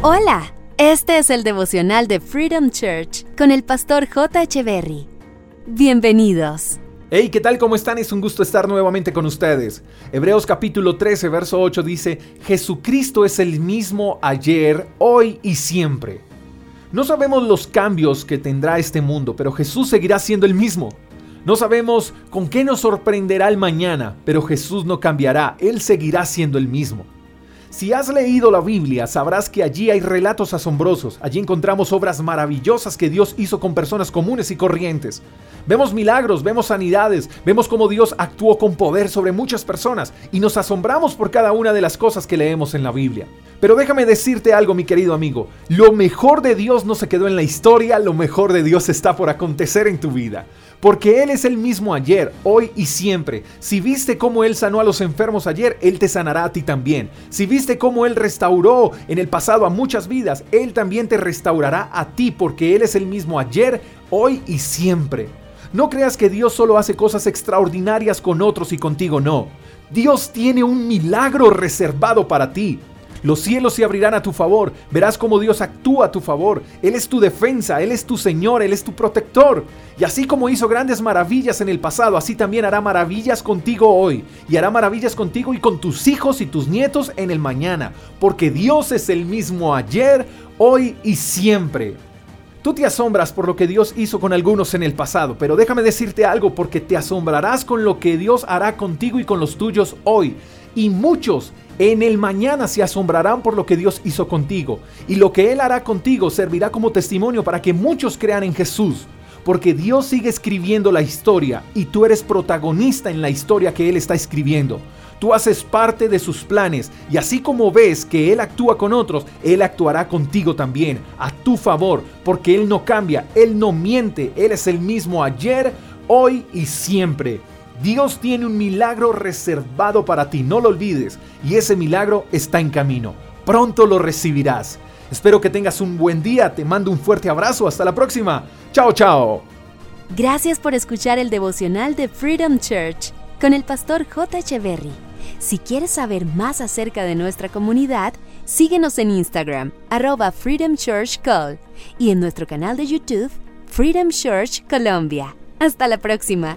Hola, este es el devocional de Freedom Church con el pastor J. Berry. Bienvenidos. Hey, ¿qué tal? ¿Cómo están? Es un gusto estar nuevamente con ustedes. Hebreos capítulo 13, verso 8 dice, Jesucristo es el mismo ayer, hoy y siempre. No sabemos los cambios que tendrá este mundo, pero Jesús seguirá siendo el mismo. No sabemos con qué nos sorprenderá el mañana, pero Jesús no cambiará, Él seguirá siendo el mismo. Si has leído la Biblia, sabrás que allí hay relatos asombrosos. Allí encontramos obras maravillosas que Dios hizo con personas comunes y corrientes. Vemos milagros, vemos sanidades, vemos cómo Dios actuó con poder sobre muchas personas y nos asombramos por cada una de las cosas que leemos en la Biblia. Pero déjame decirte algo, mi querido amigo. Lo mejor de Dios no se quedó en la historia, lo mejor de Dios está por acontecer en tu vida. Porque Él es el mismo ayer, hoy y siempre. Si viste cómo Él sanó a los enfermos ayer, Él te sanará a ti también. Si viste cómo Él restauró en el pasado a muchas vidas, Él también te restaurará a ti porque Él es el mismo ayer, hoy y siempre. No creas que Dios solo hace cosas extraordinarias con otros y contigo no. Dios tiene un milagro reservado para ti. Los cielos se abrirán a tu favor. Verás cómo Dios actúa a tu favor. Él es tu defensa, Él es tu Señor, Él es tu protector. Y así como hizo grandes maravillas en el pasado, así también hará maravillas contigo hoy. Y hará maravillas contigo y con tus hijos y tus nietos en el mañana. Porque Dios es el mismo ayer, hoy y siempre. Tú te asombras por lo que Dios hizo con algunos en el pasado, pero déjame decirte algo porque te asombrarás con lo que Dios hará contigo y con los tuyos hoy. Y muchos en el mañana se asombrarán por lo que Dios hizo contigo, y lo que Él hará contigo servirá como testimonio para que muchos crean en Jesús, porque Dios sigue escribiendo la historia y tú eres protagonista en la historia que Él está escribiendo. Tú haces parte de sus planes y así como ves que Él actúa con otros, Él actuará contigo también, a tu favor, porque Él no cambia, Él no miente, Él es el mismo ayer, hoy y siempre. Dios tiene un milagro reservado para ti, no lo olvides, y ese milagro está en camino. Pronto lo recibirás. Espero que tengas un buen día, te mando un fuerte abrazo, hasta la próxima. Chao, chao. Gracias por escuchar el devocional de Freedom Church con el pastor J. Echeverry. Si quieres saber más acerca de nuestra comunidad, síguenos en Instagram, arroba Freedom Church Call, y en nuestro canal de YouTube, Freedom Church Colombia. Hasta la próxima.